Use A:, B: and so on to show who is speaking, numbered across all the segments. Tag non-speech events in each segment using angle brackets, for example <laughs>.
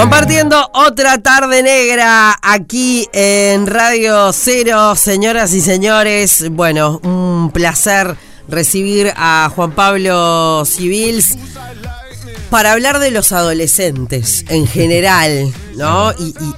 A: Compartiendo otra tarde negra aquí en Radio Cero, señoras y señores. Bueno, un placer recibir a Juan Pablo Civils para hablar de los adolescentes en general, ¿no?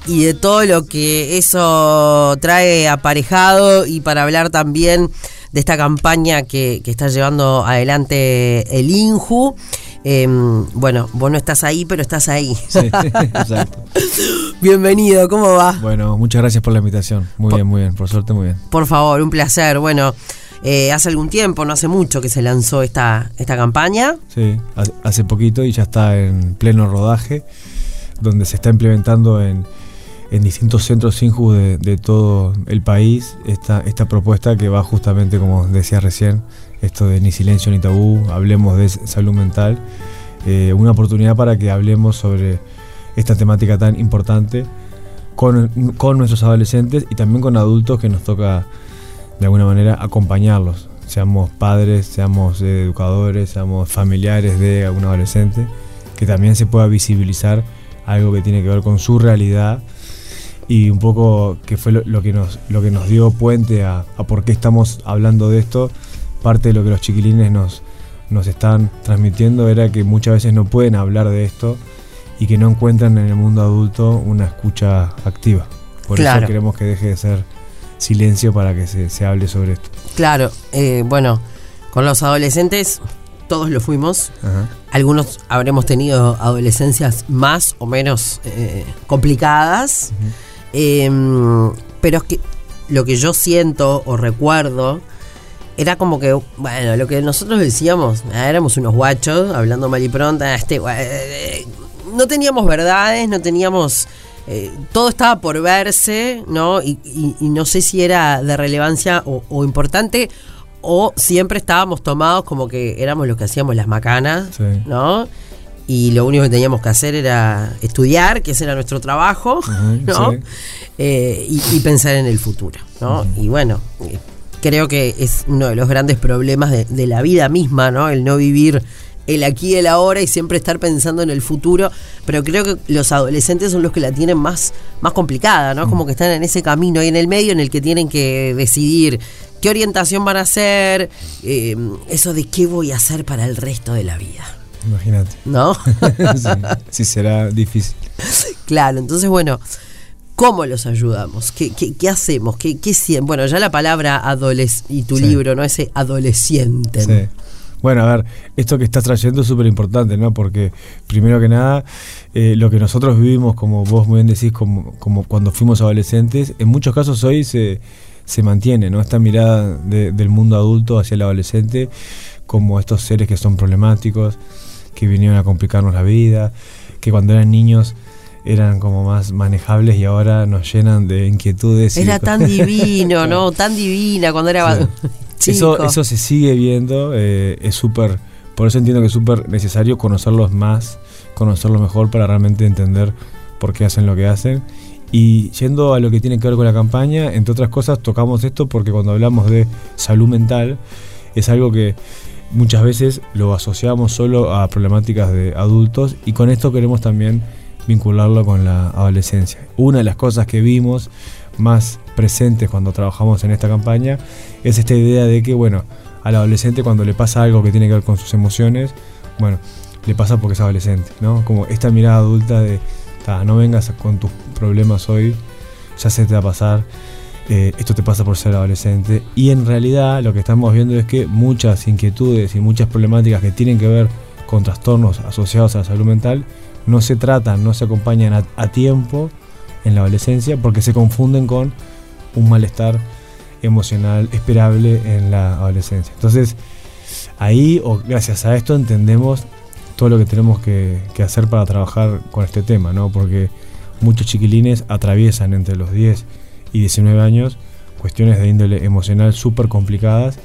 A: Y, de todo lo que eso trae aparejado y para hablar también de esta campaña que, que está llevando adelante el INJU. Em, bueno, vos no estás ahí, pero estás ahí. Sí, <laughs> exacto. Bienvenido, ¿cómo va?
B: Bueno, muchas gracias por la invitación. Muy bien, muy bien, por suerte muy bien.
A: Por favor, un placer. Bueno, eh, hace algún tiempo, no hace mucho que se lanzó esta, esta campaña.
B: Sí, hace poquito y ya está en pleno rodaje, donde se está implementando en, distintos centros Sinju de, de todo el país esta, esta propuesta que va justamente, como decía recién, esto de ni silencio ni tabú, hablemos de salud mental, eh, una oportunidad para que hablemos sobre esta temática tan importante con, nuestros adolescentes y también con adultos que nos toca de alguna manera acompañarlos, seamos padres, seamos educadores, seamos familiares de algún adolescente, que también se pueda visibilizar algo que tiene que ver con su realidad y un poco que fue lo, que, nos, dio puente a por qué estamos hablando de esto parte de lo que los chiquilines nos, nos están transmitiendo era que muchas veces no pueden hablar de esto y que no encuentran en el mundo adulto una escucha activa. Por eso queremos que deje de ser silencio para que se, hable sobre esto.
A: Claro, eh, bueno, con los adolescentes todos lo fuimos. Algunos habremos tenido adolescencias más o menos eh, complicadas. Em, pero es que lo que yo siento o recuerdo era como que, bueno, lo que nosotros decíamos, ah, éramos unos guachos, hablando mal y pronto, ah, este, eh, no teníamos verdades, no teníamos... Eh, todo estaba por verse, ¿no? Y, no sé si era de relevancia o, importante o siempre estábamos tomados como que éramos los que hacíamos las macanas, ¿no? Y lo único que teníamos que hacer era estudiar, que ese era nuestro trabajo, ¿no? Eh, y, pensar en el futuro, ¿no? Y bueno, creo que es uno de los grandes problemas de, la vida misma, ¿no? El no vivir el aquí y el ahora y siempre estar pensando en el futuro, pero creo que los adolescentes son los que la tienen más, más complicada, ¿no? Como que están en ese camino ahí en el medio en el que tienen que decidir qué orientación van a hacer, eh, eso de qué voy a hacer para el resto de la vida.
B: Imagínate.
A: ¿No? <laughs>
B: sí, será difícil.
A: Claro, entonces bueno, ¿Cómo los ayudamos? ¿Qué, qué, hacemos? ¿Qué, qué bueno, ya la palabra adoles y tu libro, ¿no? Ese adolescente. Sí.
B: Bueno, a ver, esto que estás trayendo es súper importante, ¿no? Porque primero que nada, eh, lo que nosotros vivimos, como vos muy bien decís, como, como cuando fuimos adolescentes, en muchos casos hoy se, se mantiene, ¿no? Esta mirada del mundo adulto hacia el adolescente como estos seres que son problemáticos, que vinieron a complicarnos la vida, que cuando eran niños eran como más manejables y ahora nos llenan de inquietudes.
A: Era tan divino, ¿no? <laughs> Tan divina cuando era <laughs>
B: Eso, eso se sigue viendo, eh, es súper, por eso entiendo que es súper necesario conocerlos más, conocerlos mejor para realmente entender por qué hacen lo que hacen. Y yendo a lo que tiene que ver con la campaña, entre otras cosas tocamos esto porque cuando hablamos de salud mental es algo que muchas veces lo asociamos solo a problemáticas de adultos y con esto queremos también vincularlo con la adolescencia. Una de las cosas que vimos más presentes cuando trabajamos en esta campaña es esta idea de que, bueno, al adolescente cuando le pasa algo que tiene que ver con sus emociones, bueno, le pasa porque es adolescente, ¿no? Como esta mirada adulta de, no vengas con tus problemas hoy, ya se te va a pasar, eh, esto te pasa por ser adolescente. Y en realidad lo que estamos viendo es que muchas inquietudes y muchas problemáticas que tienen que ver con trastornos asociados a la salud mental no se tratan, no se acompañan a, tiempo en la adolescencia porque se confunden con un malestar emocional esperable en la adolescencia. Entonces, ahí, o gracias a esto, entendemos todo lo que tenemos que, hacer para trabajar con este tema, ¿no? Porque muchos chiquilines atraviesan entre los 10 y 19 años cuestiones de índole emocional súper complicadas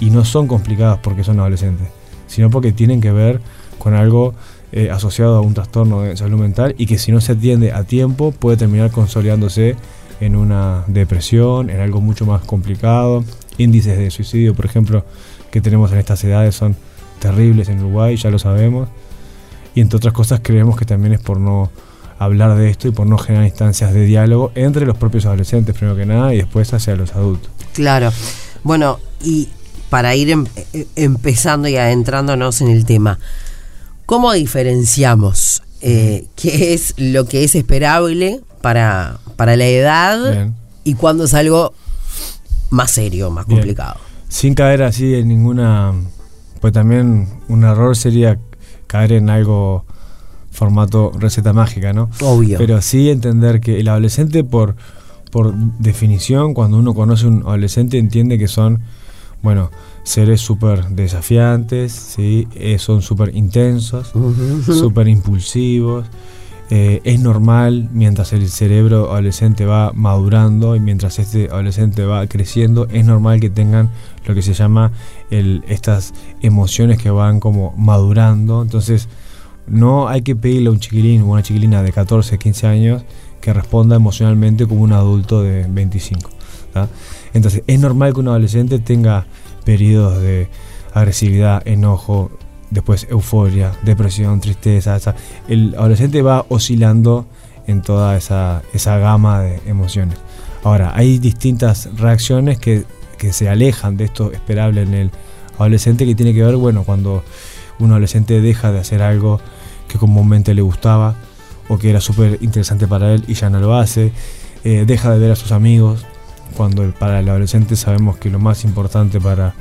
B: y no son complicadas porque son adolescentes, sino porque tienen que ver con algo eh, asociado a un trastorno de salud mental y que si no se atiende a tiempo puede terminar consolidándose en una depresión, en algo mucho más complicado. Índices de suicidio, por ejemplo, que tenemos en estas edades son terribles en Uruguay, ya lo sabemos. Y entre otras cosas creemos que también es por no hablar de esto y por no generar instancias de diálogo entre los propios adolescentes, primero que nada, y después hacia los adultos.
A: Claro. Bueno, y para ir em, eh, empezando y adentrándonos en el tema, ¿cómo diferenciamos eh, qué es lo que es esperable para, para la edad y cuándo es algo más serio, más complicado?
B: Sin caer así en ninguna... Pues también un error sería caer en algo formato receta mágica, ¿no?
A: Obvio.
B: Pero sí entender que el adolescente, por, por definición, cuando uno conoce a un adolescente, entiende que son, bueno, seres súper desafiantes, ¿sí? Eh, son súper intensos, súper impulsivos. Eh, es normal mientras el cerebro adolescente va madurando y mientras este adolescente va creciendo, es normal que tengan lo que se llama el, estas emociones que van como madurando. Entonces, no hay que pedirle a un chiquilín o una chiquilina de 14, 15 años que responda emocionalmente como un adulto de 25. Entonces, es normal que un adolescente tenga periodos de agresividad, enojo, después euforia, depresión, tristeza. el adolescente va oscilando en toda esa, esa gama de emociones. Ahora, hay distintas reacciones que, que se alejan de esto esperable en el adolescente que tiene que ver, bueno, cuando un adolescente deja de hacer algo que comúnmente le gustaba o que era súper interesante para él y ya no lo hace, eh, deja de ver a sus amigos, cuando para el adolescente sabemos que lo más importante para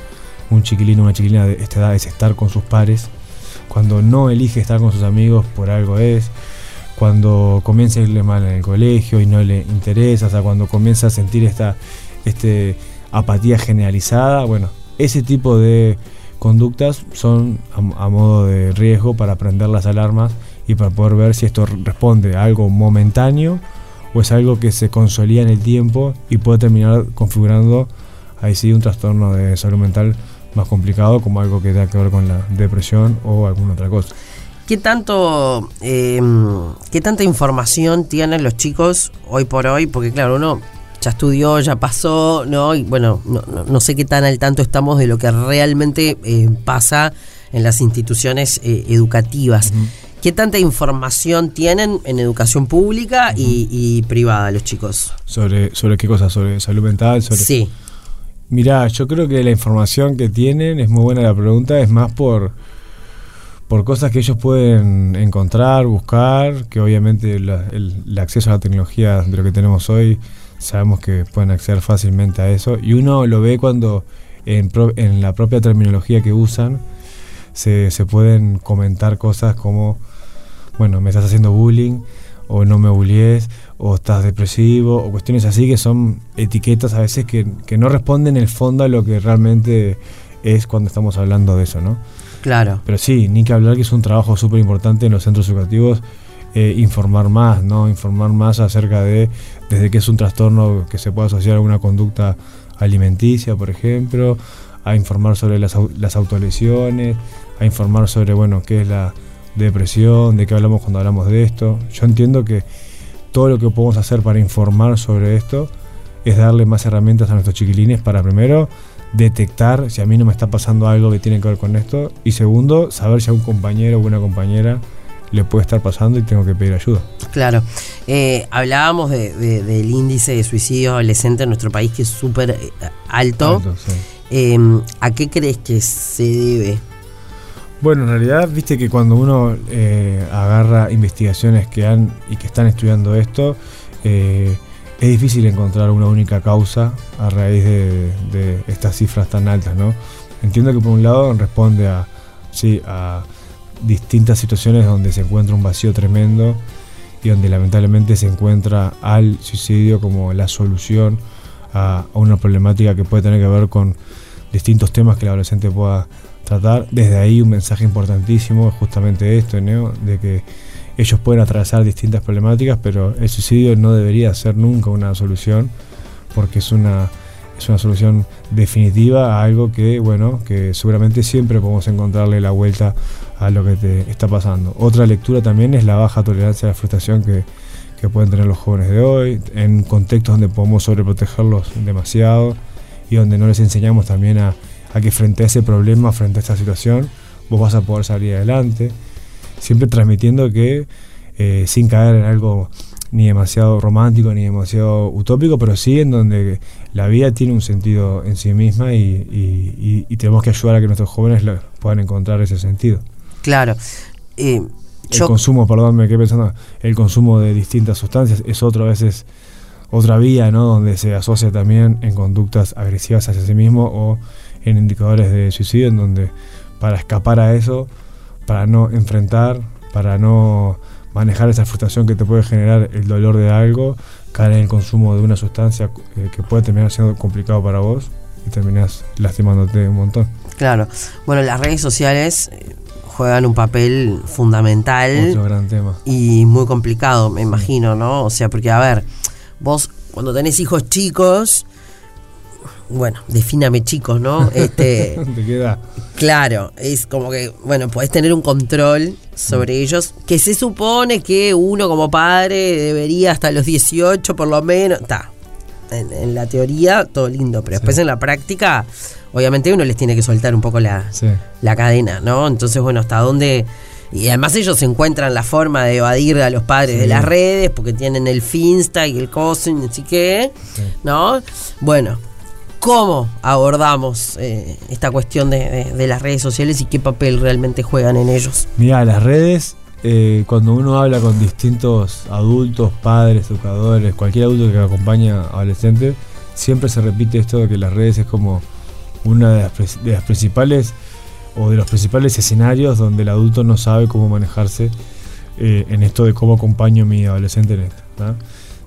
B: un chiquilino o una chiquilina de esta edad es estar con sus pares, cuando no elige estar con sus amigos por algo es, cuando comienza a irle mal en el colegio y no le interesa, o sea, cuando comienza a sentir esta este, apatía generalizada, bueno, ese tipo de conductas son a, modo de riesgo para prender las alarmas y para poder ver si esto responde a algo momentáneo o es algo que se consolida en el tiempo y puede terminar configurando ahí sí un trastorno de salud mental más complicado como algo que tenga que ver con la depresión o alguna otra cosa.
A: ¿Qué tanto, em, qué tanta información tienen los chicos hoy por hoy? Porque claro, uno ya estudió, ya pasó, ¿no? Y bueno, no, sé qué tan al tanto estamos de lo que realmente eh, pasa en las instituciones eh, educativas. ¿Qué tanta información tienen en educación pública y, privada los chicos?
B: ¿Sobre, ¿Sobre qué cosas? ¿Sobre salud mental? Sobre...
A: Sí.
B: Mirá, yo creo que la información que tienen, es muy buena la pregunta, es más por, por cosas que ellos pueden encontrar, buscar, que obviamente el acceso a la tecnología de lo que tenemos hoy sabemos que pueden acceder fácilmente a eso y uno lo ve cuando en, en la propia terminología que usan se, se, pueden comentar cosas como, bueno, me estás haciendo bullying o no me bullies o estás depresivo o cuestiones así que son etiquetas a veces que, que no responden en el fondo a lo que realmente es cuando estamos hablando de eso, ¿no?
A: Claro.
B: Pero sí, ni que hablar que es un trabajo súper importante en los centros educativos eh, informar más, ¿no? Informar más acerca de desde que es un trastorno que se puede asociar a una conducta alimenticia, por ejemplo, a informar sobre las, las autolesiones, a informar sobre, bueno, qué es la depresión, de qué hablamos cuando hablamos de esto. Yo entiendo que todo lo que podemos hacer para informar sobre esto es darle más herramientas a nuestros chiquilines para primero detectar si a mí no me está pasando algo que tiene que ver con esto y segundo, saber si a un compañero o una compañera le puede estar pasando y tengo que pedir ayuda.
A: Claro. Eh, hablábamos del índice de suicidio adolescente en nuestro país que es súper eh, alto. Em, ¿A qué crees que se debe?
B: Bueno, en realidad, viste que cuando uno eh, agarra investigaciones que han y que están estudiando esto, es difícil encontrar una única causa a raíz de, de, estas cifras tan altas, ¿no? Entiendo que por un lado responde a, sí, a distintas situaciones donde se encuentra un vacío tremendo y donde lamentablemente se encuentra al suicidio como la solución a, una problemática que puede tener que ver con distintos temas que el adolescente pueda tratar. Desde ahí un mensaje importantísimo es justamente esto, de que ellos pueden atravesar distintas problemáticas, pero el suicidio no debería ser nunca una solución porque es una es una solución definitiva a algo que, bueno, que seguramente siempre podemos encontrarle la vuelta a lo que te está pasando. Otra lectura también es la baja tolerancia a la frustración que, pueden tener los jóvenes de hoy, en contextos donde podemos sobreprotegerlos demasiado y donde no les enseñamos también a, a que frente a ese problema, frente a esta situación, vos vas a poder salir adelante, siempre transmitiendo que eh, sin caer en algo ni demasiado romántico ni demasiado utópico, pero sí en donde la vida tiene un sentido en sí misma y, tenemos que ayudar a que nuestros jóvenes puedan encontrar ese sentido.
A: Claro.
B: Eh, el consumo, perdón, me quedé pensando, el consumo de distintas sustancias es otro a veces otra vía, ¿no? Donde se asocia también en conductas agresivas hacia sí mismo o en indicadores de suicidio, en donde para escapar a eso, para no enfrentar, para no manejar esa frustración que te puede generar el dolor de algo, caer en el consumo de una sustancia eh, que puede terminar siendo complicado para vos y terminas lastimándote un montón.
A: Claro. Bueno, las redes sociales eh, juegan un papel fundamental.
B: Otro gran tema.
A: Y muy complicado, me imagino, ¿no? O sea, porque, a ver, vos cuando tenés hijos chicos, bueno, defíname chicos, ¿no? <laughs>
B: Este, ¿De qué edad?
A: Claro, es como que, bueno, podés tener un control sobre mm. ellos, que se supone que uno como padre debería hasta los 18 por lo menos, está. En, la teoría todo lindo, pero después en la práctica, obviamente uno les tiene que soltar un poco la, la cadena, ¿no? Entonces, bueno, hasta dónde y además ellos encuentran la forma de evadir a los padres de las redes porque tienen el Finsta y el Cosin, así que, ¿no? Bueno, ¿cómo abordamos eh, esta cuestión de, las redes sociales y qué papel realmente juegan en ellos?
B: Mira, las redes, eh, cuando uno habla con distintos adultos, padres, educadores, cualquier adulto que acompaña a adolescentes, siempre se repite esto de que las redes es como una de las principales o de los principales escenarios donde el adulto no sabe cómo manejarse eh, en esto de cómo acompaño a mi adolescente en esto.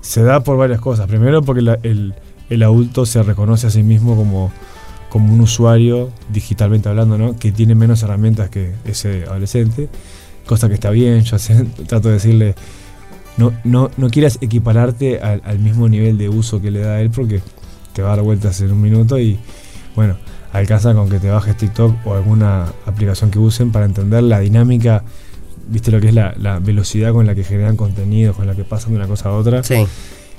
B: Se da por varias cosas. Primero porque el, adulto se reconoce a sí mismo como, como un usuario, digitalmente hablando, ¿no? que tiene menos herramientas que ese adolescente, cosa que está bien, yo <laughs> trato de decirle, no, no, no quieras equipararte al, al mismo nivel de uso que le da a él porque te va a dar vueltas en un minuto y bueno, alcanza con que te bajes TikTok o alguna aplicación que usen para entender la dinámica, viste lo que es la, velocidad con la que generan contenido, con la que pasan de una cosa a otra.
A: Sí.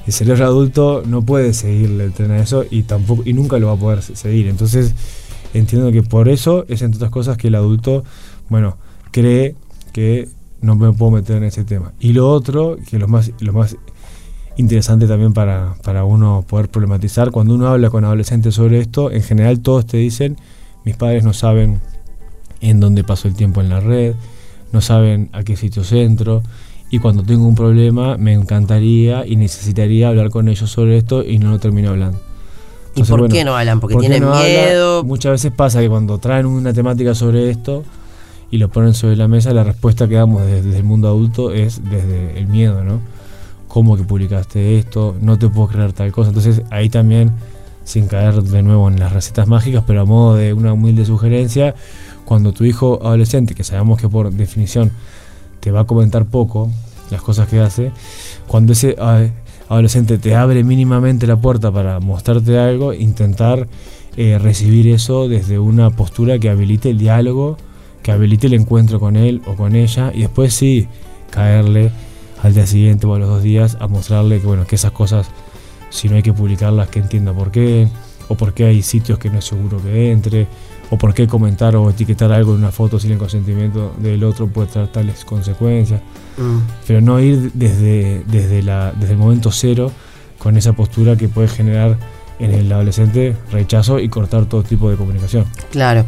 B: El cerebro adulto no puede seguirle el tren a eso y tampoco y nunca lo va a poder seguir. Entonces, entiendo que por eso es entre otras cosas que el adulto, bueno, cree que no me puedo meter en ese tema. Y lo otro, que lo más, lo más interesante también para, para uno poder problematizar. Cuando uno habla con adolescentes sobre esto, en general todos te dicen, mis padres no saben en dónde paso el tiempo en la red, no saben a qué sitio centro, y cuando tengo un problema me encantaría y necesitaría hablar con ellos sobre esto y no lo termino hablando.
A: ¿Y por qué no hablan? Porque tienen miedo.
B: Muchas veces pasa que cuando traen una temática sobre esto y lo ponen sobre la mesa, la respuesta que damos desde el mundo adulto es desde el miedo, ¿no? cómo que publicaste esto, no te puedo creer tal cosa. Entonces ahí también, sin caer de nuevo en las recetas mágicas, pero a modo de una humilde sugerencia, cuando tu hijo adolescente, que sabemos que por definición te va a comentar poco las cosas que hace, cuando ese adolescente te abre mínimamente la puerta para mostrarte algo, intentar eh, recibir eso desde una postura que habilite el diálogo, que habilite el encuentro con él o con ella, y después sí caerle al día siguiente o a los dos días a mostrarle que, bueno, que esas cosas, si no hay que publicarlas, que entienda por qué, o por qué hay sitios que no es seguro que entre, o por qué comentar o etiquetar algo en una foto sin el consentimiento del otro puede traer tales consecuencias. Mm. Pero no ir desde, desde, la, desde el momento cero con esa postura que puede generar en el adolescente rechazo y cortar todo tipo de comunicación.
A: Claro.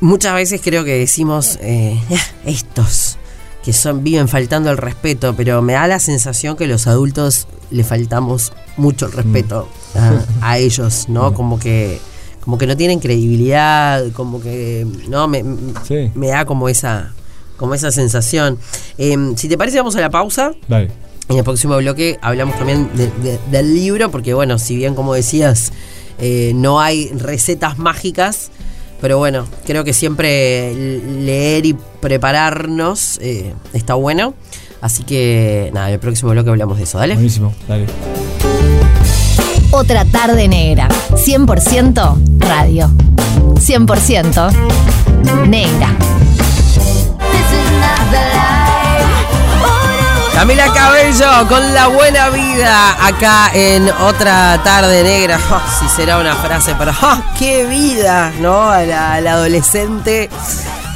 A: Muchas veces creo que decimos eh, estos que son, viven faltando el respeto, pero me da la sensación que los adultos le faltamos mucho el respeto mm. a, ellos, ¿no? Mm. Como que como que no tienen credibilidad, como que no me, me da como esa como esa sensación. Em, si te parece vamos a la pausa.
B: Dale.
A: En el próximo bloque hablamos también del libro, porque bueno, si bien como decías, eh, no hay recetas mágicas, pero bueno, creo que siempre leer y prepararnos eh, está bueno. Así que nada, en el próximo bloque hablamos de eso, ¿dale?
B: Buenísimo, dale.
C: Otra tarde negra. 100% radio. 100% negra.
A: Camila Cabello con la buena vida acá en otra tarde negra. <laughs> Oh, si será una frase para <laughs> oh, qué vida, ¿no? Al, adolescente.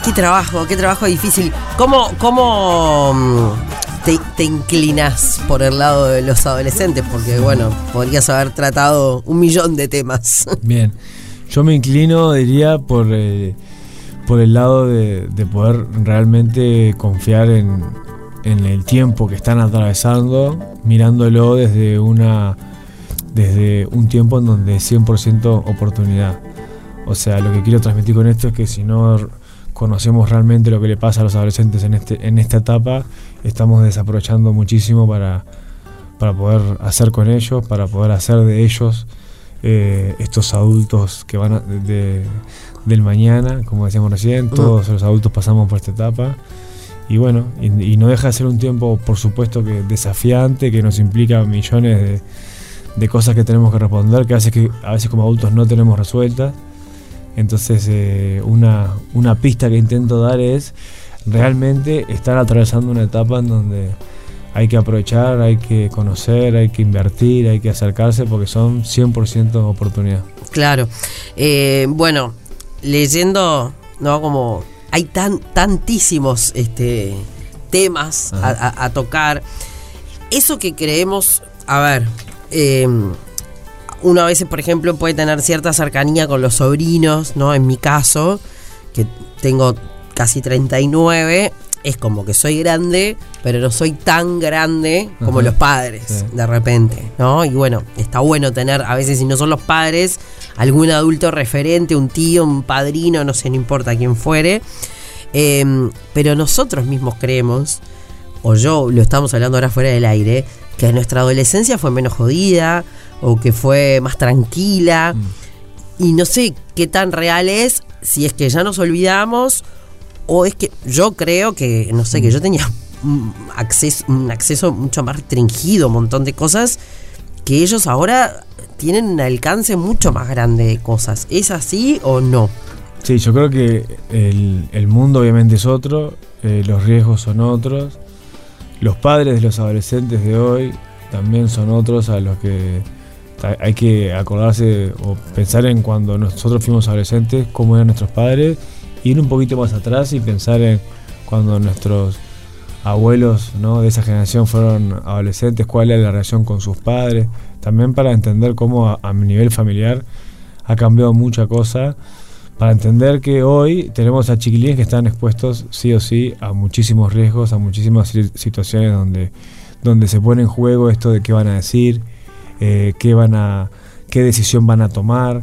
A: Qué trabajo, qué trabajo difícil. ¿Cómo, cómo mm, te, te inclinas por el lado de los adolescentes? Porque, bueno, podrías haber tratado un millón de temas. <laughs>
B: Bien, yo me inclino, diría, por, eh, por el lado de poder realmente confiar en, en el tiempo que están atravesando, mirándolo desde una desde un tiempo en donde es 100% oportunidad. O sea, lo que quiero transmitir con esto es que si no conocemos realmente lo que le pasa a los adolescentes en, este, en esta etapa, estamos desaprovechando muchísimo para, para poder hacer con ellos, para poder hacer de ellos eh, estos adultos que van a, de, del mañana, como decíamos recién, todos los adultos pasamos por esta etapa. Y bueno, y, no deja de ser un tiempo, por supuesto, que desafiante, que nos implica millones de, de cosas que tenemos que responder, que a veces, que, a veces como adultos no tenemos resueltas. Entonces, eh, una, una pista que intento dar es realmente estar atravesando una etapa en donde hay que aprovechar, hay que conocer, hay que invertir, hay que acercarse porque son 100% oportunidad.
A: Claro. Eh, bueno, leyendo, ¿no? Como hay tan, tantísimos este, temas a, a, a, tocar. Eso que creemos, a ver, eh, uno a veces, por ejemplo, puede tener cierta cercanía con los sobrinos, ¿no? En mi caso, que tengo casi 39, es como que soy grande, pero no soy tan grande como Ajá. los padres, sí. de repente, ¿no? Y bueno, está bueno tener, a veces si no son los padres, algún adulto referente, un tío, un padrino, no sé, no importa quién fuere. Eh, pero nosotros mismos creemos, o yo lo estamos hablando ahora fuera del aire, que nuestra adolescencia fue menos jodida o que fue más tranquila. Mm. Y no sé qué tan real es, si es que ya nos olvidamos o es que yo creo que, no sé, que yo tenía un acceso, mucho más restringido, un montón de cosas, que ellos ahora tienen un alcance mucho más grande de cosas. ¿Es así o no?
B: Sí, yo creo que el, el mundo obviamente es otro, eh, los riesgos son otros los padres de los adolescentes de hoy también son otros a los que hay que acordarse o pensar en cuando nosotros fuimos adolescentes, cómo eran nuestros padres, ir un poquito más atrás y pensar en cuando nuestros abuelos ¿no? de esa generación fueron adolescentes, cuál era la relación con sus padres, también para entender cómo a, a nivel familiar ha cambiado mucha cosa para entender que hoy tenemos a chiquilines que están expuestos sí o sí a muchísimos riesgos, a muchísimas situaciones donde, donde se pone en juego esto de qué van a decir, eh, qué, van a, qué decisión van a tomar.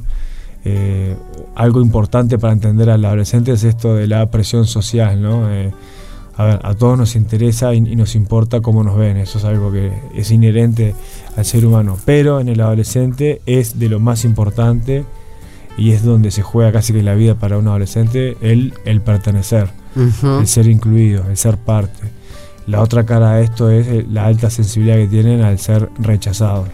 B: Eh, algo importante para entender al adolescente es esto de la presión social, ¿no? Eh, a ver, a todos nos interesa y, y, nos importa cómo nos ven, eso es algo que es inherente al ser humano, pero en el adolescente es de lo más importante y es donde se juega casi que la vida para un adolescente, el, el pertenecer, uh -huh. el ser incluido, el ser parte. La otra cara a esto es eh, la alta sensibilidad que tienen al ser rechazados.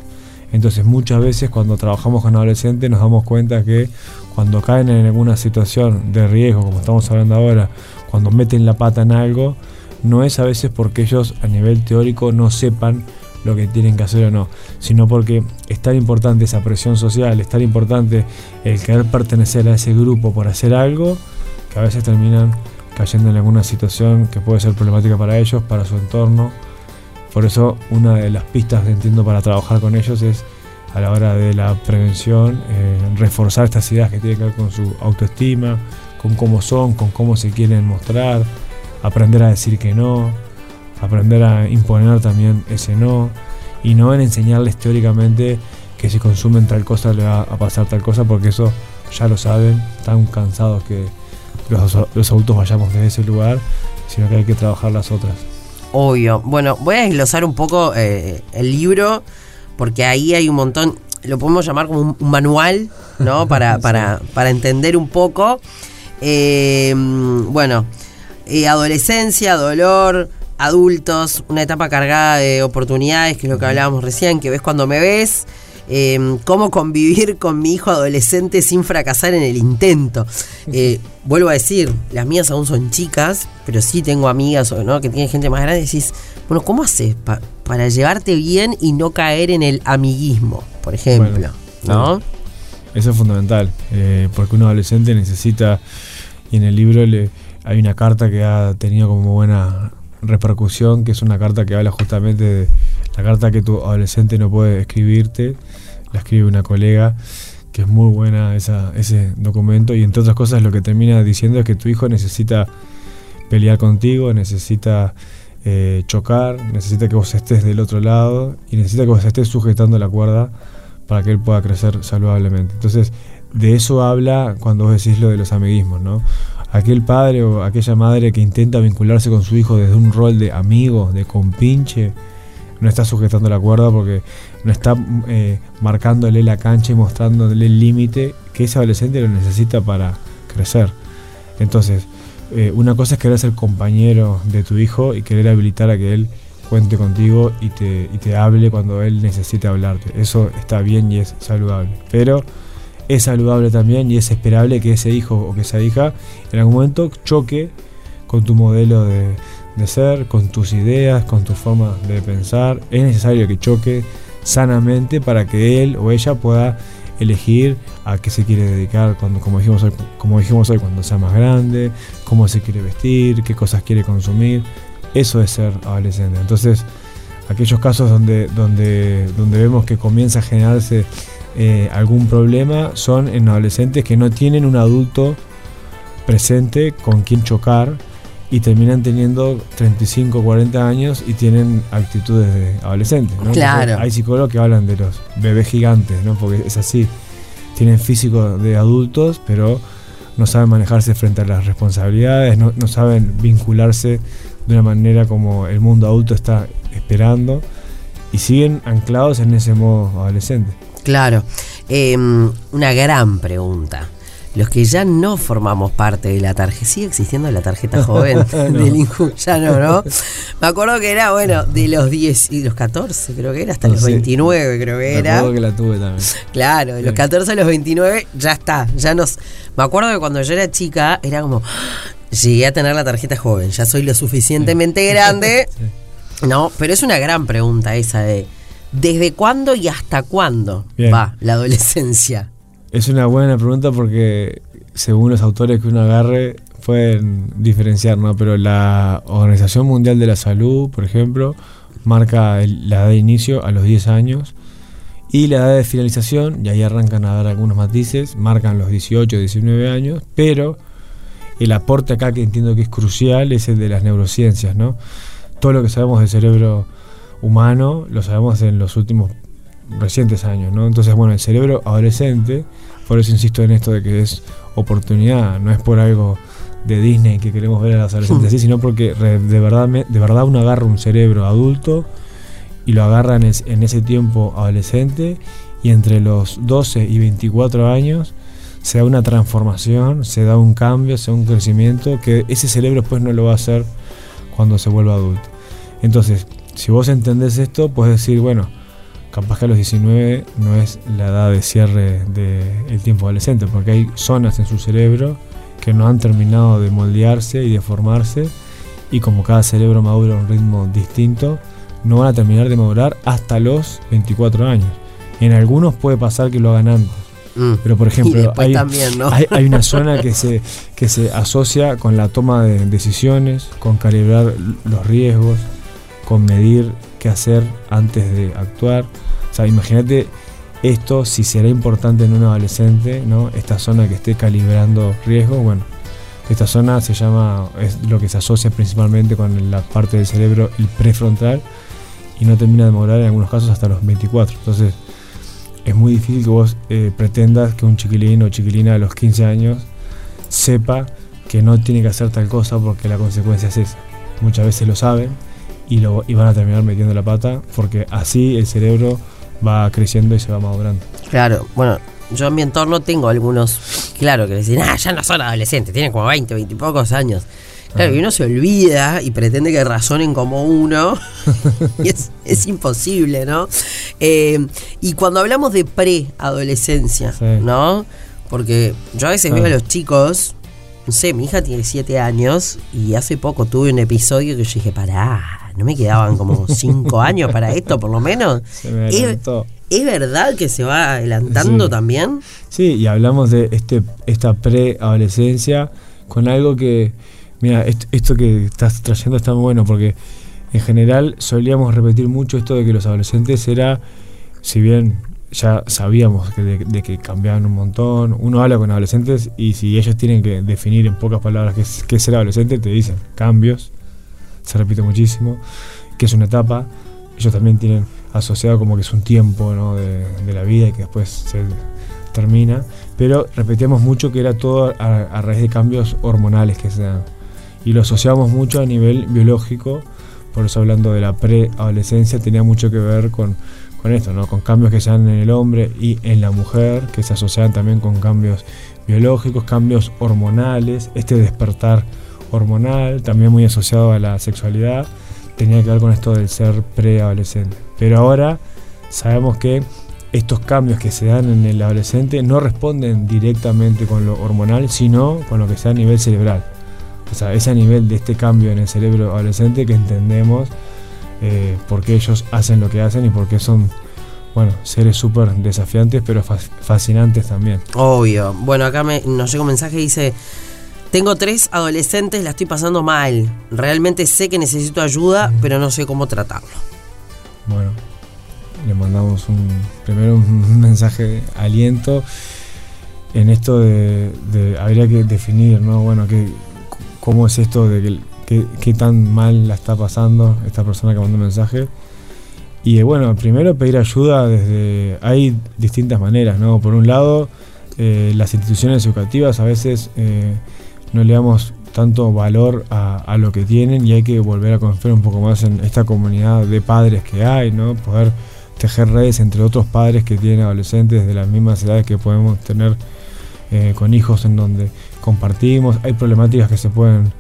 B: Entonces muchas veces cuando trabajamos con adolescentes nos damos cuenta que cuando caen en alguna situación de riesgo, como estamos hablando ahora, cuando meten la pata en algo, no es a veces porque ellos a nivel teórico no sepan lo que tienen que hacer o no, sino porque es tan importante esa presión social, es tan importante el querer pertenecer a ese grupo por hacer algo, que a veces terminan cayendo en alguna situación que puede ser problemática para ellos, para su entorno. Por eso una de las pistas que entiendo para trabajar con ellos es a la hora de la prevención, eh, reforzar estas ideas que tienen que ver con su autoestima, con cómo son, con cómo se quieren mostrar, aprender a decir que no, aprender a imponer también ese no y no en enseñarles teóricamente que si consumen tal cosa le va a pasar tal cosa porque eso ya lo saben, están cansados que los, los adultos vayamos desde ese lugar, sino que hay que trabajar las otras.
A: Obvio. Bueno, voy a desglosar un poco eh, el libro porque ahí hay un montón, lo podemos llamar como un, un manual, ¿no? <laughs> Para, para, para entender un poco. Eh, bueno, eh, adolescencia, dolor, adultos, una etapa cargada de oportunidades, que es lo que hablábamos recién, que ves cuando me ves, eh, cómo convivir con mi hijo adolescente sin fracasar en el intento. Eh, vuelvo a decir, las mías aún son chicas, pero sí tengo amigas ¿no? que tienen gente más grande y decís, bueno, ¿cómo haces pa para llevarte bien y no caer en el amiguismo, por ejemplo? Bueno, ¿no?
B: Eso es fundamental, eh, porque un adolescente necesita, y en el libro le, hay una carta que ha tenido como buena repercusión, que es una carta que habla justamente de la carta que tu adolescente no puede escribirte, la escribe una colega, que es muy buena esa, ese documento, y entre otras cosas lo que termina diciendo es que tu hijo necesita pelear contigo, necesita eh, chocar, necesita que vos estés del otro lado y necesita que vos estés sujetando la cuerda para que él pueda crecer saludablemente. Entonces, de eso habla cuando vos decís lo de los amiguismos, ¿no? Aquel padre o aquella madre que intenta vincularse con su hijo desde un rol de amigo, de compinche, no está sujetando la cuerda porque no está eh, marcándole la cancha y mostrándole el límite que ese adolescente lo necesita para crecer. Entonces, eh, una cosa es querer ser compañero de tu hijo y querer habilitar a que él cuente contigo y te, y te hable cuando él necesite hablarte. Eso está bien y es saludable. Pero es saludable también y es esperable que ese hijo o que esa hija en algún momento choque con tu modelo de, ser, con tus ideas, con tu forma de pensar. Es necesario que choque sanamente para que él o ella pueda elegir a qué se quiere dedicar cuando, como dijimos hoy, como dijimos hoy, cuando sea más grande, cómo se quiere vestir, qué cosas quiere consumir. Eso es ser adolescente. Entonces, aquellos casos donde, donde, donde vemos que comienza a generarse eh, algún problema son en adolescentes que no tienen un adulto presente con quien chocar y terminan teniendo 35, 40 años y tienen actitudes de adolescentes.
A: Claro.
B: hay psicólogos que hablan de los bebés gigantes, ¿no? porque es así. Tienen físico de adultos, pero no saben manejarse frente a las responsabilidades, no, no saben vincularse de una manera como el mundo adulto está esperando y siguen anclados en ese modo adolescente.
A: Claro. Em, una gran pregunta. Los que ya no formamos parte de la tarjeta, ¿sigue existiendo la tarjeta <laughs> joven del Inju? Ya no, ¿no? Me acuerdo que era, bueno, de los 10 y los 14, creo que era, hasta los 29, creo que era. Me
B: acuerdo que la tuve también.
A: Claro, de los 14 a los 29, ya está. Ya nos. Me acuerdo que cuando yo era chica, era como. Llegué a tener la tarjeta joven, ya soy lo suficientemente grande. <laughs> No, pero es una gran pregunta esa de ¿Desde cuándo y hasta cuándo va la adolescencia?
B: Es una buena pregunta porque según los autores que uno agarre pueden diferenciar, ¿no? Pero la Organización Mundial de la Salud, por ejemplo, marca la edad de inicio a los 10 años y la edad de finalización, y ahí arrancan a dar algunos matices, marcan los 18, 19 años, pero el aporte acá que entiendo que es crucial es el de las neurociencias, ¿no? Todo lo que sabemos del cerebro humano, lo sabemos en los últimos recientes años, ¿no? Entonces, bueno, el cerebro adolescente, por eso insisto en esto de que es oportunidad, no es por algo de Disney que queremos ver a los adolescentes <laughs> así, sino porque de verdad, de verdad uno agarra un cerebro adulto y lo agarra en, en ese tiempo adolescente y entre los 12 y 24 años se da una transformación, se da un cambio, se da un crecimiento que ese cerebro después no lo va a hacer cuando se vuelva adulto. Entonces, si vos entendés esto, puedes decir, bueno, capaz que a los 19 no es la edad de cierre del tiempo adolescente, porque hay zonas en su cerebro que no han terminado de moldearse y de formarse, y como cada cerebro madura a un ritmo distinto, no van a terminar de madurar hasta los 24 años. En algunos puede pasar que lo hagan antes. Mm. Pero por ejemplo, hay, hay, una <laughs> zona que se, que se asocia con la toma de decisiones, con calibrar los riesgos, con medir qué hacer antes de actuar. O sea, imagínate esto si será importante en un adolescente, ¿no? Esta zona que esté calibrando riesgo, bueno, esta zona se llama, es lo que se asocia principalmente con la parte del cerebro, el prefrontal, y no termina de morar en algunos casos hasta los 24. Entonces, es muy difícil que vos eh, pretendas que un chiquilín o chiquilina de los 15 años sepa que no tiene que hacer tal cosa porque la consecuencia es esa. Muchas veces lo saben, y, lo, van a terminar metiendo la pata porque así el cerebro va creciendo y se va madurando.
A: Claro, bueno, yo en mi entorno tengo algunos, claro, que dicen, ah, ya no son adolescentes, tienen como 20, 20 y pocos años. Claro, y uno se olvida y pretende que razonen como uno. <laughs> y es, imposible, ¿no? Eh, y cuando hablamos de preadolescencia, ¿no? Porque yo a veces veo a los chicos, no sé, mi hija tiene 7 años y hace poco tuve un episodio que yo dije, pará, no me quedaban como <laughs> cinco años para esto, por lo menos. ¿Es, verdad que se va adelantando también?
B: Sí, y hablamos de este esta preadolescencia con algo que, Mira, esto, que estás trayendo está muy bueno porque en general solíamos repetir mucho esto de que los adolescentes era, si bien ya sabíamos que de, que cambiaban un montón, uno habla con adolescentes y si ellos tienen que definir en pocas palabras qué es, qué es ser adolescente, te dicen cambios, se repite muchísimo, que es una etapa, ellos también tienen asociado como que es un tiempo de, la vida y que después se termina, pero repetíamos mucho que era todo a, raíz de cambios hormonales que se dan y lo asociamos mucho a nivel biológico, por eso hablando de la preadolescencia tenía mucho que ver con, con esto, ¿no? con cambios que se dan en el hombre y en la mujer, que se asocian también con cambios biológicos, cambios hormonales, este despertar hormonal, también muy asociado a la sexualidad, tenía que ver con esto del ser preadolescente. Pero ahora sabemos que estos cambios que se dan en el adolescente no responden directamente con lo hormonal, sino con lo que sea a nivel cerebral. O sea, es a nivel de este cambio en el cerebro adolescente que entendemos eh, por qué ellos hacen lo que hacen y por qué son, bueno, seres súper desafiantes, pero fascinantes también.
A: Obvio. Bueno, acá me, nos llega un mensaje que dice... Tengo tres adolescentes, la estoy pasando mal. Realmente sé que necesito ayuda, pero no sé cómo tratarlo.
B: Bueno, le mandamos un primero un <laughs> mensaje de aliento en esto de, de habría que definir, ¿no? Bueno, que cómo es esto de que, qué tan mal la está pasando esta persona que mandó un mensaje. Y eh, bueno, primero pedir ayuda desde... Hay distintas maneras, ¿no? Por un lado, eh, las instituciones educativas a veces eh, no le damos tanto valor a, lo que tienen y hay que volver a confiar un poco más en esta comunidad de padres que hay, ¿no? Poder tejer redes entre otros padres que tienen adolescentes de las mismas edades que podemos tener con hijos en donde compartimos, hay problemáticas que se pueden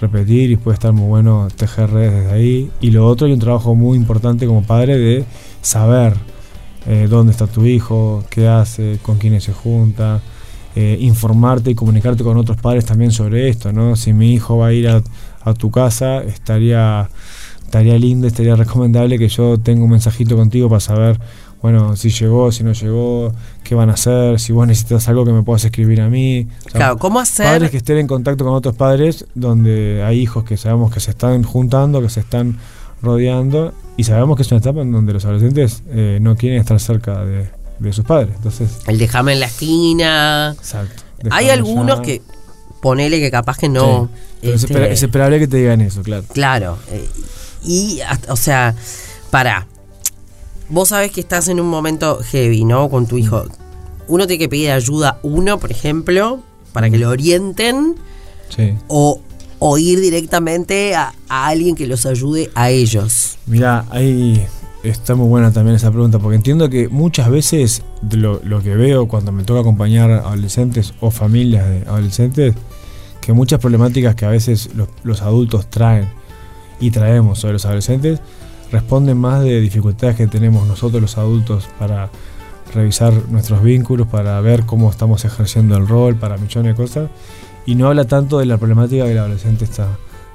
B: repetir y puede estar muy bueno tejer redes desde ahí. Y lo otro, hay un trabajo muy importante como padre de saber eh, dónde está tu hijo, qué hace, con quiénes se junta, eh, informarte y comunicarte con otros padres también sobre esto, ¿no? Si mi hijo va a ir a, a tu casa, estaría, estaría lindo, estaría recomendable que yo tenga un mensajito contigo para saber bueno, si llegó, si no llegó, qué van a hacer, si vos necesitas algo que me puedas escribir a mí.
A: claro, ¿cómo hacer?
B: Padres que estén en contacto con otros padres, donde hay hijos que sabemos que se están juntando, que se están rodeando, y sabemos que es una etapa en donde los adolescentes eh, no quieren estar cerca de, sus padres. Entonces,
A: El déjame en la esquina. Exacto. Hay algunos que, ponele que capaz que no.
B: Este, es, esperable que te digan eso, claro.
A: Claro. Eh, y, o sea, para vos sabés que estás en un momento heavy, ¿no? Con tu hijo. Uno tiene que pedir ayuda, uno, por ejemplo, para que lo orienten. Sí. O, ir directamente a, alguien que los ayude a ellos.
B: Mira, ahí está muy buena también esa pregunta, porque entiendo que muchas veces lo, que veo cuando me toca acompañar adolescentes o familias de adolescentes, que muchas problemáticas que a veces los adultos traen y traemos sobre los adolescentes, responden más de dificultades que tenemos nosotros los adultos para revisar nuestros vínculos, para ver cómo estamos ejerciendo el rol, para millones de cosas, y no habla tanto de la problemática que el adolescente está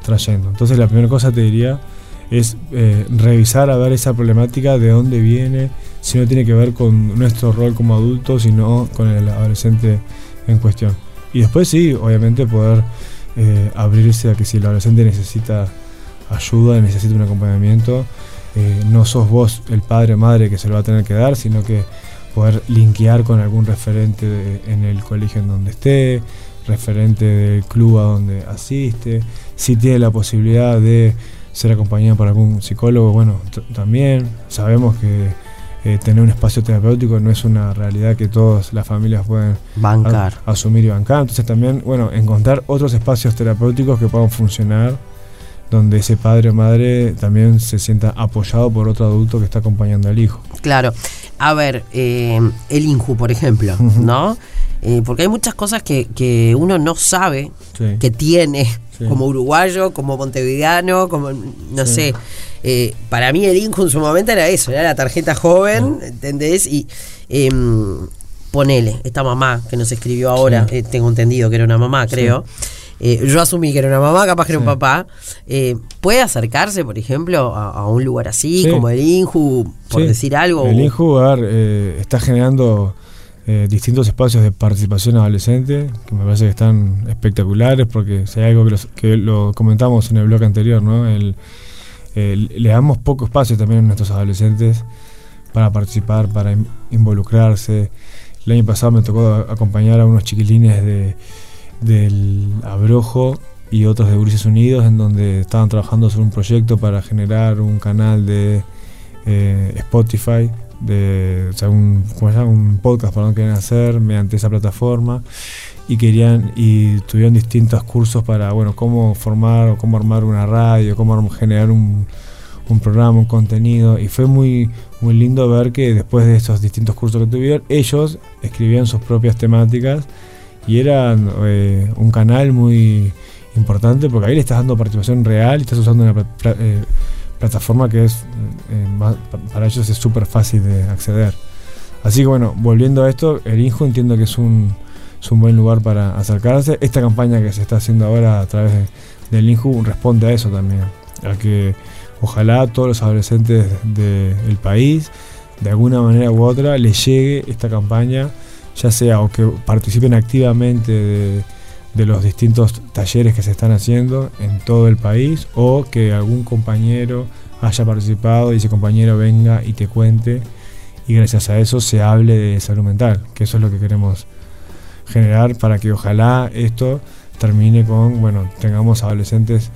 B: trayendo. Entonces la primera cosa te diría es eh, revisar a ver esa problemática, de dónde viene, si no tiene que ver con nuestro rol como adultos, sino con el adolescente en cuestión. Y después sí, obviamente poder eh, abrirse a que si el adolescente necesita ayuda, necesita un acompañamiento, eh, no sos vos el padre o madre que se lo va a tener que dar, sino que poder linkear con algún referente en el colegio en donde esté, referente del club a donde asiste, si tiene la posibilidad de ser acompañado por algún psicólogo, bueno, también sabemos que eh, tener un espacio terapéutico no es una realidad que todas las familias pueden
A: bancar.
B: asumir y bancar, entonces también, bueno, encontrar otros espacios terapéuticos que puedan funcionar donde ese padre o madre también se sienta apoyado por otro adulto que está acompañando al hijo.
A: Claro. A ver, eh, el INJU, por ejemplo, ¿no? Eh, porque hay muchas cosas que, uno no sabe que tiene como uruguayo, como montevideano, como, no sé. Eh, para mí el INJU en su momento era eso, era la tarjeta joven, ¿entendés? Y em, ponele, esta mamá que nos escribió ahora, tengo entendido que era una mamá, creo. Eh, yo asumí que era una mamá, capaz que era un papá, eh, puede acercarse, por ejemplo, a, un lugar así, como el INJU, por decir algo.
B: El INJU eh, está generando eh, distintos espacios de participación adolescente, que me parece que están espectaculares, porque si hay algo que, lo comentamos en el blog anterior, ¿no? El, le damos poco espacio también a nuestros adolescentes para participar, para involucrarse. El año pasado me tocó acompañar a unos chiquilines de, del Abrojo y otros de Grises Unidos, en donde estaban trabajando sobre un proyecto para generar un canal de eh, Spotify, de, o sea, un, un podcast para querían hacer mediante esa plataforma y querían y tuvieron distintos cursos para bueno cómo formar o cómo armar una radio, cómo generar un, un programa, un contenido. Y fue muy muy lindo ver que después de esos distintos cursos que tuvieron ellos escribían sus propias temáticas y era eh, un canal muy importante porque ahí le estás dando participación real y estás usando una eh, plataforma que es eh, para ellos es súper fácil de acceder. Así que bueno, volviendo a esto, el INJU entiendo que es un, es un buen lugar para acercarse. Esta campaña que se está haciendo ahora a través del INJU responde a eso también, a que ojalá todos los adolescentes del país, de alguna manera u otra, les llegue esta campaña, ya sea o que participen activamente de, de los distintos talleres que se están haciendo en todo el país, o que algún compañero haya participado y ese compañero venga y te cuente y gracias a eso se hable de salud mental, que eso es lo que queremos generar para que ojalá esto termine con, bueno, tengamos adolescentes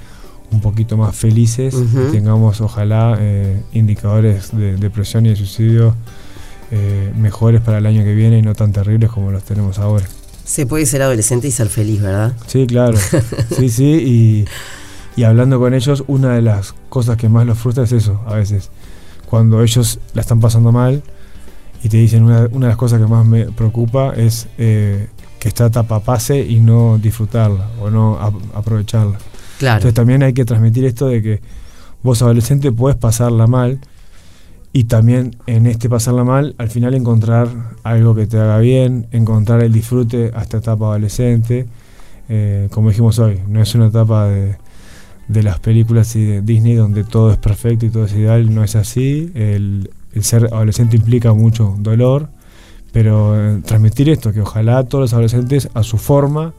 B: un poquito más felices, tengamos ojalá eh, indicadores de depresión y de suicidio eh, mejores para el año que viene y no tan terribles como los tenemos ahora.
A: Se puede ser adolescente y ser feliz, ¿verdad?
B: Sí, claro. <laughs> sí, sí, y, y hablando con ellos, una de las cosas que más los frustra es eso, a veces. Cuando ellos la están pasando mal y te dicen una, una de las cosas que más me preocupa es eh, que esta etapa pase y no disfrutarla o no aprovecharla. Claro. Entonces también hay que transmitir esto de que vos adolescente puedes pasarla mal y también en este pasarla mal al final encontrar algo que te haga bien, encontrar el disfrute a esta etapa adolescente. Eh, como dijimos hoy, no es una etapa de, de las películas y de Disney donde todo es perfecto y todo es ideal, no es así. El, el ser adolescente implica mucho dolor pero eh, transmitir esto, que ojalá todos los adolescentes a su forma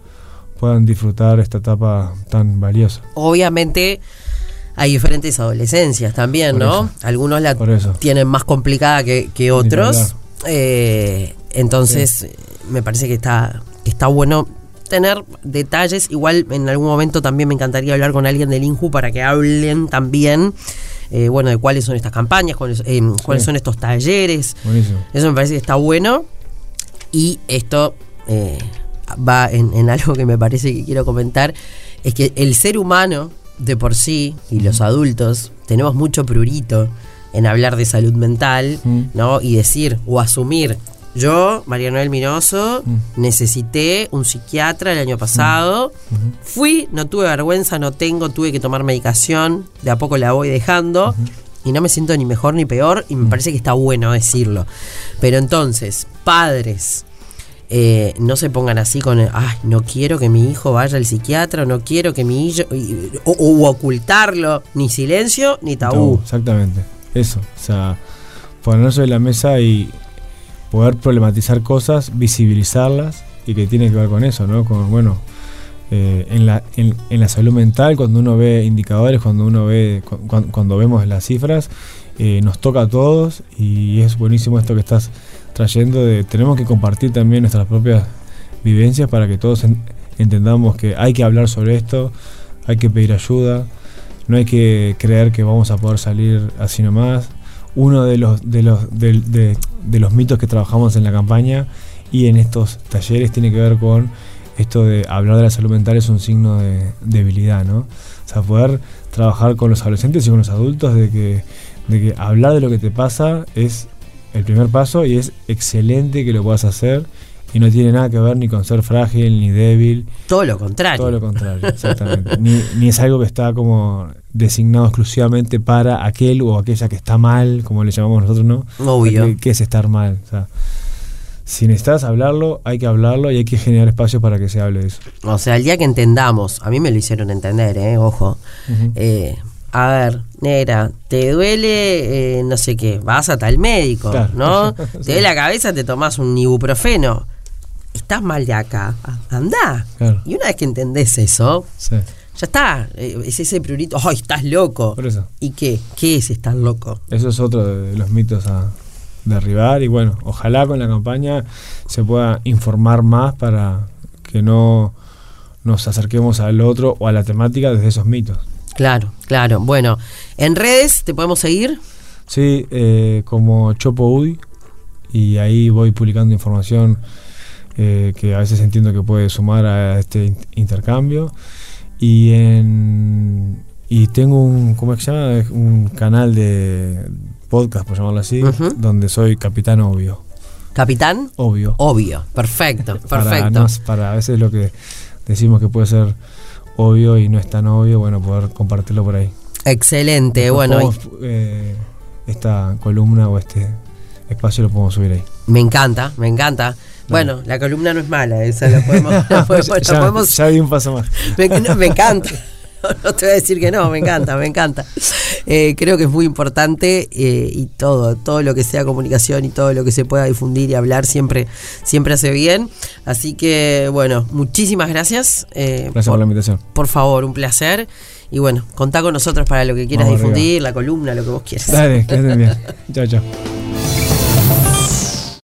B: puedan disfrutar esta etapa tan valiosa.
A: Obviamente hay diferentes adolescencias también, ¿no? Algunos la tienen más complicada que, otros. Eh, entonces, me parece que está, está bueno tener detalles. Igual en algún momento también me encantaría hablar con alguien del INJU para que hablen también eh, bueno, de cuáles son estas campañas, cuáles, eh, son estos talleres. Eso me parece que está bueno. Y esto eh, va en, algo que me parece que quiero comentar, es que el ser humano de por sí y los adultos tenemos mucho prurito en hablar de salud mental, ¿no? Y decir o asumir yo, María Noel Minoso, necesité un psiquiatra el año pasado. Fui, no tuve vergüenza, no tengo, tuve que tomar medicación. De a poco la voy dejando. Y no me siento ni mejor ni peor. Y me parece que está bueno decirlo. Pero entonces, padres, eh, no se pongan así con, ay, no quiero que mi hijo vaya al psiquiatra, no quiero que mi hijo, o, ocultarlo, ni silencio ni tabú.
B: exactamente, eso, o sea, ponerse en la mesa y poder problematizar cosas, visibilizarlas y que tiene que ver con eso, ¿no? Con, bueno, eh, en, la, en, la salud mental, cuando uno ve indicadores, cuando uno ve, cuando, vemos las cifras, eh, nos toca a todos y es buenísimo esto que estás trayendo de tenemos que compartir también nuestras propias vivencias para que todos entendamos que hay que hablar sobre esto, hay que pedir ayuda, no hay que creer que vamos a poder salir así nomás uno de los, de los, de, los mitos que trabajamos en la campaña y en estos talleres tiene que ver con esto de hablar de la salud mental es un signo de debilidad, ¿no? O sea, poder trabajar con los adolescentes y con los adultos de que, de que hablar de lo que te pasa es el primer paso y es excelente que lo puedas hacer y no tiene nada que ver ni con ser frágil ni débil.
A: Todo lo contrario.
B: Todo lo contrario, exactamente. <laughs> ni, ni es algo que está como designado exclusivamente para aquel o aquella que está mal, como le llamamos nosotros, ¿no?
A: Obvio.
B: ¿Qué es estar mal? O sea, si necesitas hablarlo, hay que hablarlo y hay que generar espacio para que se hable de eso.
A: O sea, el día que entendamos, a mí me lo hicieron entender, ¿eh? ojo, eh, a ver, negra, te duele eh, no sé qué, vas a tal médico,
B: Claro.
A: ¿no? <laughs> Te duele la cabeza, te tomás un ibuprofeno. Estás mal de acá, anda.
B: Claro.
A: Y una vez que entendés eso,
B: Sí.
A: ya está. eh, Es ese prurito, ¡ay, estás loco!
B: Por eso.
A: ¿Y qué? ¿Qué es estar loco?
B: Eso es otro de los mitos a derribar y bueno, ojalá con la campaña se pueda informar más para que no nos acerquemos al otro o a la temática desde esos mitos.
A: Claro, claro. Bueno, en redes te podemos seguir.
B: Sí, eh, como Chopo Udi y ahí voy publicando información eh, que a veces entiendo que puede sumar a este in- intercambio y en y tengo un ¿cómo es que se llama? un canal de podcast por llamarlo así donde soy capitán obvio
A: Capitán,
B: obvio
A: obvio. Perfecto, <laughs>
B: para,
A: perfecto.
B: no- para a veces lo que decimos que puede ser obvio y no es tan obvio bueno poder compartirlo por ahí
A: Excelente.
B: Después
A: Bueno,
B: podemos, eh, esta columna o este espacio lo podemos subir ahí.
A: me encanta, me encanta. Bueno, la columna no es mala, esa la podemos. <laughs> la <laughs> podemos- la
B: ya,
A: podemos-
B: ya di un paso más.
A: me, no, me encanta. <laughs> <laughs> No, te voy a decir que no, me encanta, me encanta. Eh, creo que es muy importante eh, y todo, todo lo que sea comunicación y todo lo que se pueda difundir y hablar siempre, siempre hace bien. Así que, bueno, muchísimas gracias. eh,
B: Gracias por la invitación.
A: por favor, un placer. Y bueno, contá con nosotros para lo que quieras
B: Vamos arriba.
A: difundir, la columna, lo que vos quieras.
B: Dale, que estén bien. <laughs> Chao, chao.